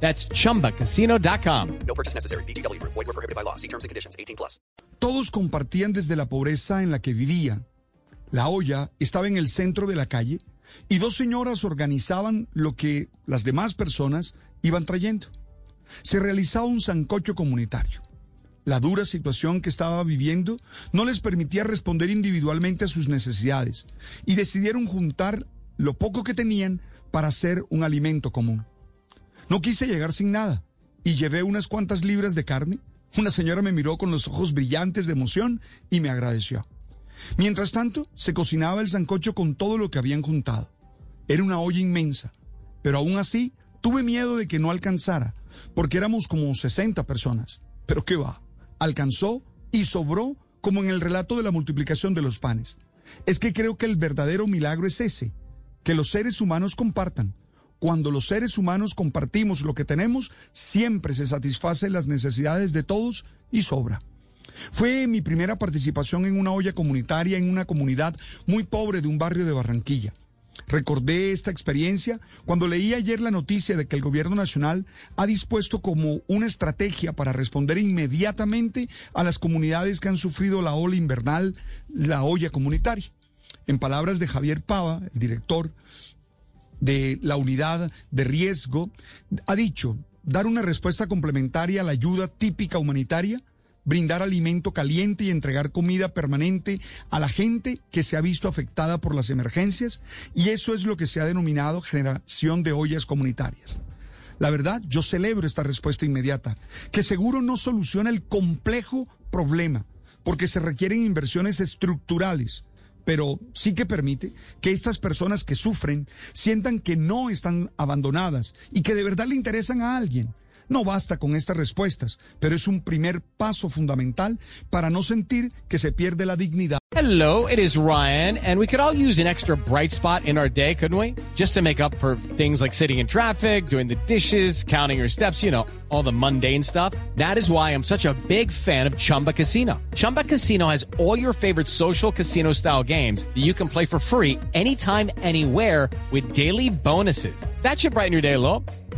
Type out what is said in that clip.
That's chumbacasino.com. No purchase necessary. BGW. Void were prohibited by law. See terms and conditions. 18 plus. Todos compartían desde la pobreza en la que vivían. La olla estaba en el centro de la calle y dos señoras organizaban lo que las demás personas iban trayendo. Se realizaba un sancocho comunitario. La dura situación que estaba viviendo no les permitía responder individualmente a sus necesidades y decidieron juntar lo poco que tenían para hacer un alimento común. No quise llegar sin nada y llevé unas cuantas libras de carne. Una señora me miró con los ojos brillantes de emoción y me agradeció. Mientras tanto, se cocinaba el sancocho con todo lo que habían juntado. Era una olla inmensa, pero aún así tuve miedo de que no alcanzara, porque éramos como 60 personas. Pero qué va, alcanzó y sobró como en el relato de la multiplicación de los panes. Es que creo que el verdadero milagro es ese, que los seres humanos compartan. Cuando los seres humanos compartimos lo que tenemos, siempre se satisfacen las necesidades de todos y sobra. Fue mi primera participación en una olla comunitaria en una comunidad muy pobre de un barrio de Barranquilla. Recordé esta experiencia cuando leí ayer la noticia de que el gobierno nacional ha dispuesto como una estrategia para responder inmediatamente a las comunidades que han sufrido la ola invernal, la olla comunitaria. En palabras de Javier Pava, el director de la unidad de riesgo, ha dicho dar una respuesta complementaria a la ayuda típica humanitaria, brindar alimento caliente y entregar comida permanente a la gente que se ha visto afectada por las emergencias, y eso es lo que se ha denominado generación de ollas comunitarias. La verdad, yo celebro esta respuesta inmediata, que seguro no soluciona el complejo problema, porque se requieren inversiones estructurales, pero sí que permite que estas personas que sufren sientan que no están abandonadas y que de verdad le interesan a alguien. No basta con estas respuestas, pero es un primer paso fundamental para no sentir que se pierde la dignidad. Hello, it is Ryan, and we could all use an extra bright spot in our day, couldn't we? Just to make up for things like sitting in traffic, doing the dishes, counting your steps, you know, all the mundane stuff. That is why I'm such a big fan of Chumba Casino. Chumba Casino has all your favorite social casino style games that you can play for free anytime, anywhere with daily bonuses. That should brighten your day a little.